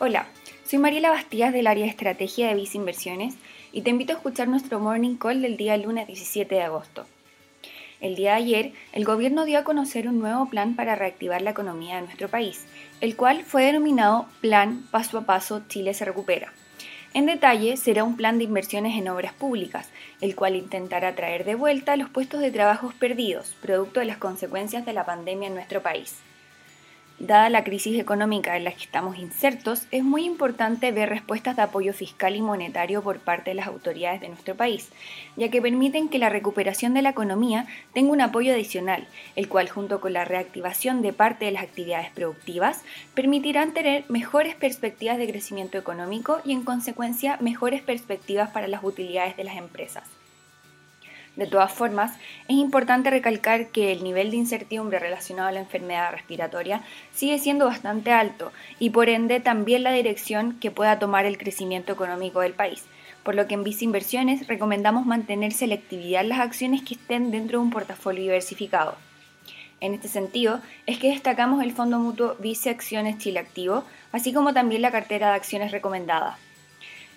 Hola, soy Mariela Bastías del área de estrategia de Visa Inversiones y te invito a escuchar nuestro morning call del día lunes 17 de agosto. El día de ayer, el gobierno dio a conocer un nuevo plan para reactivar la economía de nuestro país, el cual fue denominado Plan Paso a Paso Chile se recupera. En detalle, será un plan de inversiones en obras públicas, el cual intentará traer de vuelta los puestos de trabajo perdidos, producto de las consecuencias de la pandemia en nuestro país. Dada la crisis económica en la que estamos insertos, es muy importante ver respuestas de apoyo fiscal y monetario por parte de las autoridades de nuestro país, ya que permiten que la recuperación de la economía tenga un apoyo adicional, el cual junto con la reactivación de parte de las actividades productivas permitirán tener mejores perspectivas de crecimiento económico y en consecuencia mejores perspectivas para las utilidades de las empresas. De todas formas, es importante recalcar que el nivel de incertidumbre relacionado a la enfermedad respiratoria sigue siendo bastante alto y por ende también la dirección que pueda tomar el crecimiento económico del país, por lo que en Vice Inversiones recomendamos mantener selectividad en las acciones que estén dentro de un portafolio diversificado. En este sentido, es que destacamos el Fondo Mutuo Vice Acciones Chile Activo, así como también la cartera de acciones recomendada.